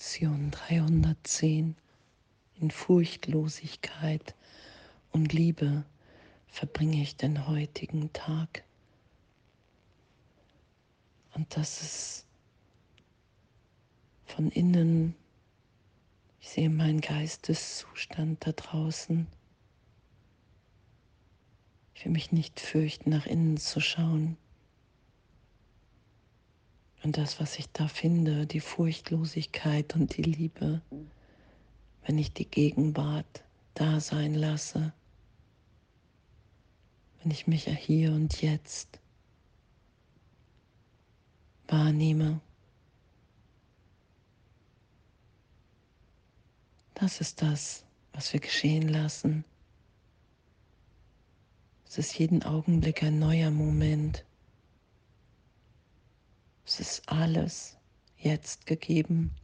Lektion 310. In Furchtlosigkeit und Liebe verbringe ich den heutigen Tag. Und das ist von innen, ich sehe meinen Geisteszustand da draußen. Ich will mich nicht fürchten, nach innen zu schauen. Und das, was ich da finde, die Furchtlosigkeit und die Liebe, wenn ich die Gegenwart da sein lasse, wenn ich mich hier und jetzt wahrnehme. Das ist das, was wir geschehen lassen. Es ist jeden Augenblick ein neuer Moment. Es ist alles jetzt gegeben.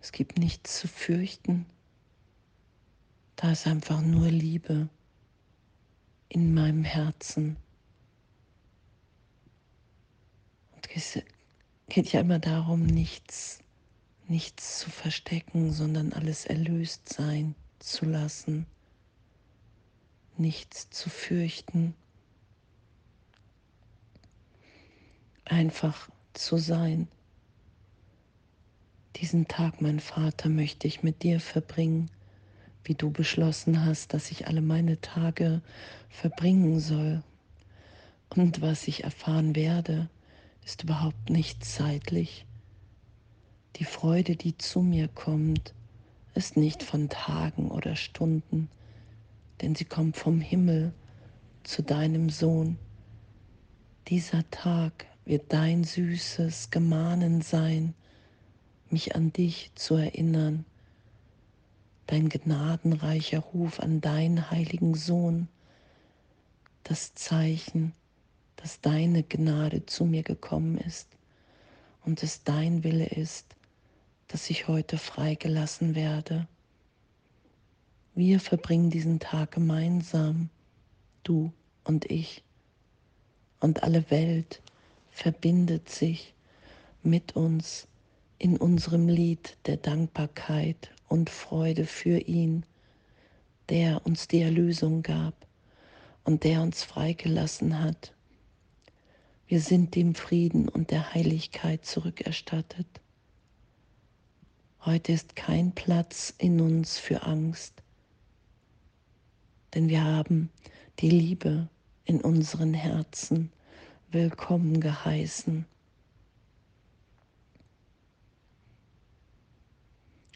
Es gibt nichts zu fürchten. Da ist einfach nur Liebe in meinem Herzen. Und es geht ja immer darum, nichts, nichts zu verstecken, sondern alles erlöst sein zu lassen, nichts zu fürchten. Einfach zu sein. Diesen Tag, mein Vater, möchte ich mit dir verbringen, wie du beschlossen hast, dass ich alle meine Tage verbringen soll. Und was ich erfahren werde, ist überhaupt nicht zeitlich. Die Freude, die zu mir kommt, ist nicht von Tagen oder Stunden, denn sie kommt vom Himmel zu deinem Sohn. Dieser Tag wird dein süßes Gemahnen sein, mich an dich zu erinnern, dein gnadenreicher Ruf an deinen heiligen Sohn, das Zeichen, dass deine Gnade zu mir gekommen ist und es dein Wille ist, dass ich heute freigelassen werde. Wir verbringen diesen Tag gemeinsam, du und ich und alle Welt verbindet sich mit uns in unserem Lied der Dankbarkeit und Freude für ihn, der uns die Erlösung gab und der uns freigelassen hat. Wir sind dem Frieden und der Heiligkeit zurückerstattet. Heute ist kein Platz in uns für Angst, denn wir haben die Liebe in unseren Herzen willkommen geheißen.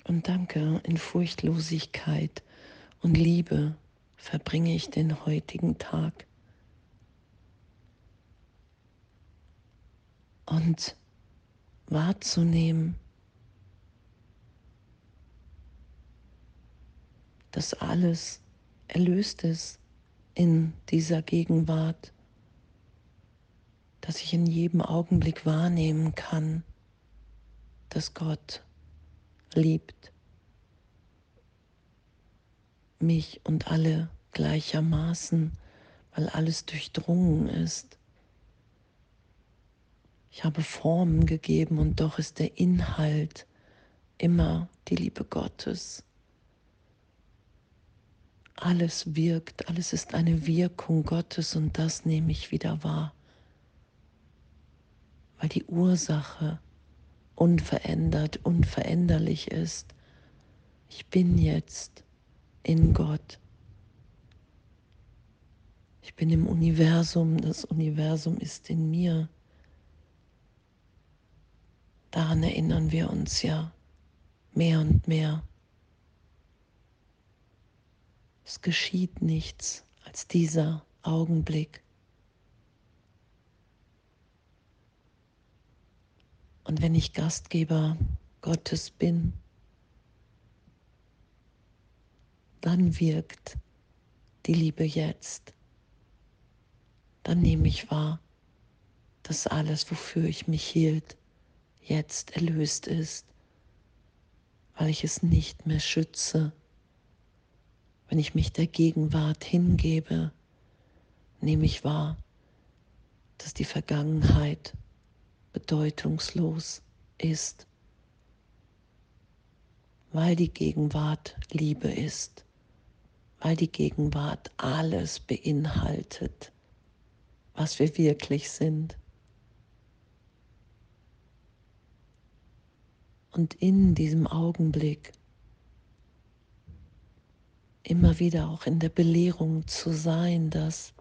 Und danke, in Furchtlosigkeit und Liebe verbringe ich den heutigen Tag. Und wahrzunehmen, dass alles erlöst ist in dieser Gegenwart dass ich in jedem Augenblick wahrnehmen kann, dass Gott liebt mich und alle gleichermaßen, weil alles durchdrungen ist. Ich habe Formen gegeben und doch ist der Inhalt immer die Liebe Gottes. Alles wirkt, alles ist eine Wirkung Gottes und das nehme ich wieder wahr weil die Ursache unverändert, unveränderlich ist. Ich bin jetzt in Gott. Ich bin im Universum, das Universum ist in mir. Daran erinnern wir uns ja mehr und mehr. Es geschieht nichts als dieser Augenblick. Und wenn ich Gastgeber Gottes bin, dann wirkt die Liebe jetzt. Dann nehme ich wahr, dass alles, wofür ich mich hielt, jetzt erlöst ist, weil ich es nicht mehr schütze. Wenn ich mich der Gegenwart hingebe, nehme ich wahr, dass die Vergangenheit bedeutungslos ist. weil die Gegenwart Liebe ist, weil die Gegenwart alles beinhaltet, was wir wirklich sind. Und in diesem Augenblick immer wieder auch in der Belehrung zu sein, dass,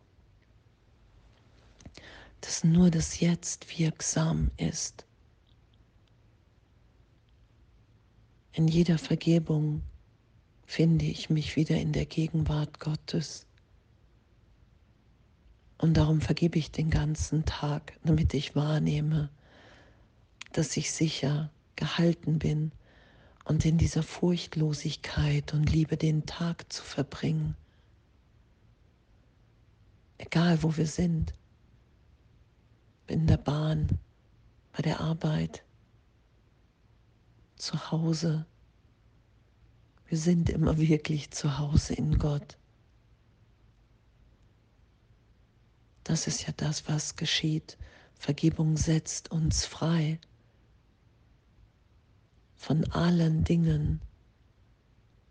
dass nur das Jetzt wirksam ist. In jeder Vergebung finde ich mich wieder in der Gegenwart Gottes. Und darum vergebe ich den ganzen Tag, damit ich wahrnehme, dass ich sicher gehalten bin und in dieser Furchtlosigkeit und Liebe den Tag zu verbringen. Egal wo wir sind, in der Bahn, bei der Arbeit, zu Hause. Wir sind immer wirklich zu Hause in Gott. Das ist ja das, was geschieht. Vergebung setzt uns frei von allen Dingen,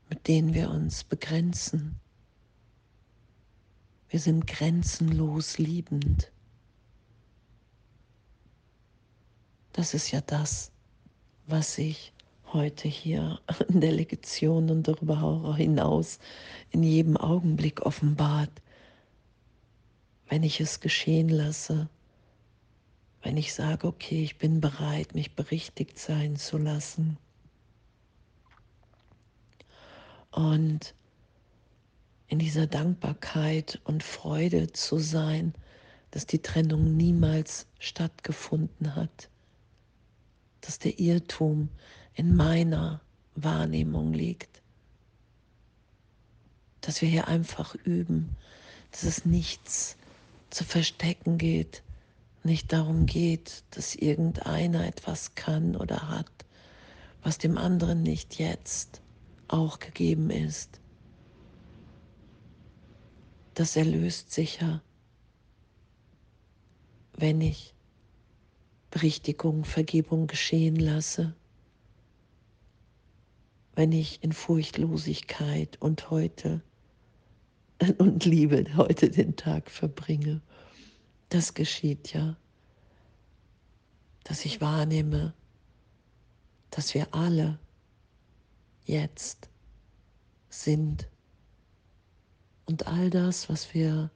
mit denen wir uns begrenzen. Wir sind grenzenlos liebend. Das ist ja das, was ich heute hier in der Lektion und darüber hinaus in jedem Augenblick offenbart, wenn ich es geschehen lasse, wenn ich sage, okay, ich bin bereit, mich berichtigt sein zu lassen. Und in dieser Dankbarkeit und Freude zu sein, dass die Trennung niemals stattgefunden hat, dass der Irrtum in meiner Wahrnehmung liegt. Dass wir hier einfach üben, dass es nichts zu verstecken geht, nicht darum geht, dass irgendeiner etwas kann oder hat, was dem anderen nicht jetzt auch gegeben ist. Das erlöst sicher, wenn ich Berichtigung, Vergebung geschehen lasse wenn ich in Furchtlosigkeit und heute und Liebe heute den Tag verbringe. Das geschieht ja, dass ich wahrnehme, dass wir alle jetzt sind und all das, was wir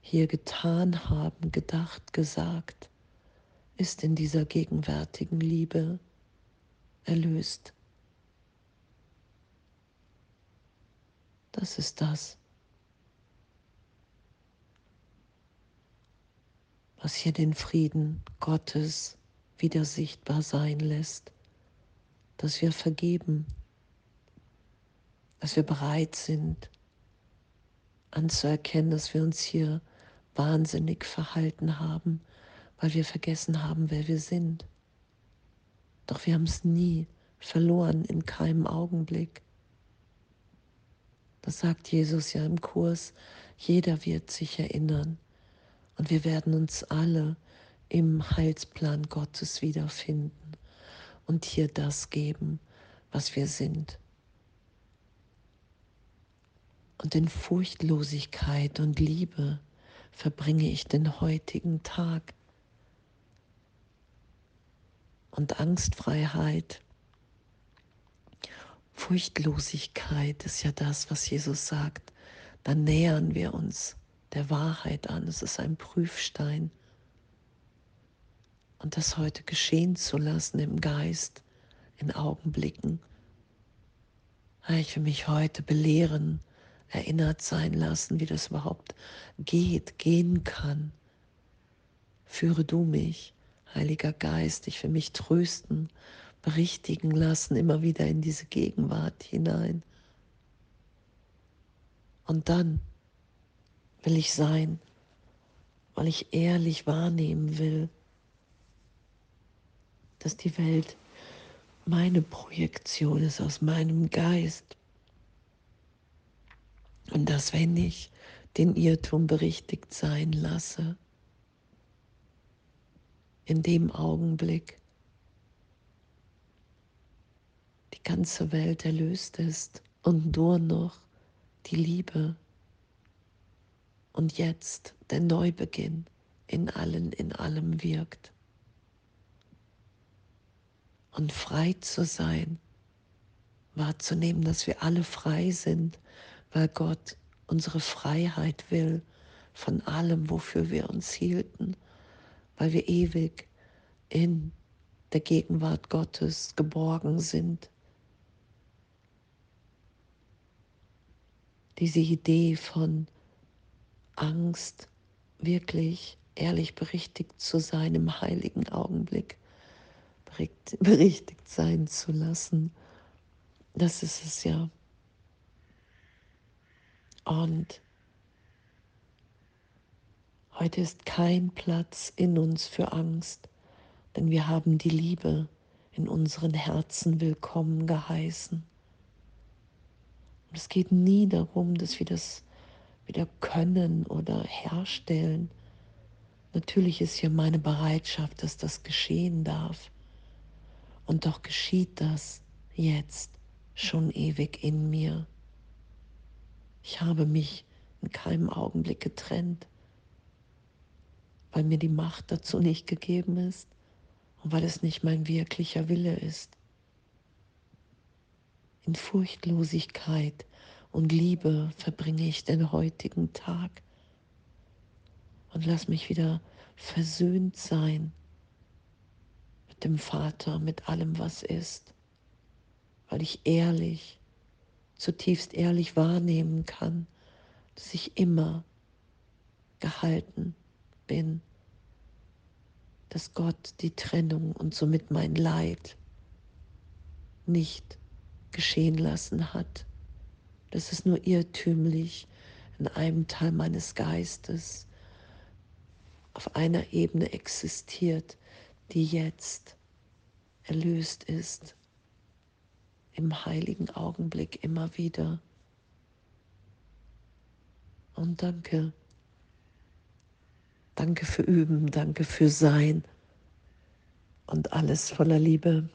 hier getan haben, gedacht, gesagt, ist in dieser gegenwärtigen Liebe erlöst. Das ist das, was hier den Frieden Gottes wieder sichtbar sein lässt, dass wir vergeben, dass wir bereit sind anzuerkennen, dass wir uns hier wahnsinnig verhalten haben, weil wir vergessen haben, wer wir sind. Doch wir haben es nie verloren in keinem Augenblick. Das sagt Jesus ja im Kurs. Jeder wird sich erinnern. Und wir werden uns alle im Heilsplan Gottes wiederfinden und hier das geben, was wir sind. Und in Furchtlosigkeit und Liebe verbringe ich den heutigen Tag. Und Angstfreiheit Furchtlosigkeit ist ja das, was Jesus sagt. Dann nähern wir uns der Wahrheit an. Es ist ein Prüfstein. Und das heute geschehen zu lassen im Geist, in Augenblicken. Ich will mich heute belehren, erinnert sein lassen, wie das überhaupt geht, gehen kann. Führe du mich, Heiliger Geist, ich will mich trösten berichtigen lassen, immer wieder in diese Gegenwart hinein. Und dann will ich sein, weil ich ehrlich wahrnehmen will, dass die Welt meine Projektion ist aus meinem Geist. Und dass wenn ich den Irrtum berichtigt sein lasse, in dem Augenblick. Ganze Welt erlöst ist und nur noch die Liebe. Und jetzt der Neubeginn in allen, in allem wirkt. Und frei zu sein, wahrzunehmen, dass wir alle frei sind, weil Gott unsere Freiheit will von allem, wofür wir uns hielten, weil wir ewig in der Gegenwart Gottes geborgen sind. Diese Idee von Angst, wirklich ehrlich berichtigt zu sein im heiligen Augenblick, berichtigt sein zu lassen, das ist es ja. Und heute ist kein Platz in uns für Angst, denn wir haben die Liebe in unseren Herzen willkommen geheißen. Und es geht nie darum, dass wir das wieder können oder herstellen. Natürlich ist ja meine Bereitschaft, dass das geschehen darf. Und doch geschieht das jetzt schon ewig in mir. Ich habe mich in keinem Augenblick getrennt, weil mir die Macht dazu nicht gegeben ist und weil es nicht mein wirklicher Wille ist. In Furchtlosigkeit und Liebe verbringe ich den heutigen Tag und lass mich wieder versöhnt sein mit dem Vater, mit allem, was ist, weil ich ehrlich zutiefst ehrlich wahrnehmen kann, dass ich immer gehalten bin, dass Gott die Trennung und somit mein Leid nicht geschehen lassen hat, dass es nur irrtümlich in einem Teil meines Geistes auf einer Ebene existiert, die jetzt erlöst ist im heiligen Augenblick immer wieder. Und danke. Danke für Üben, danke für Sein und alles voller Liebe.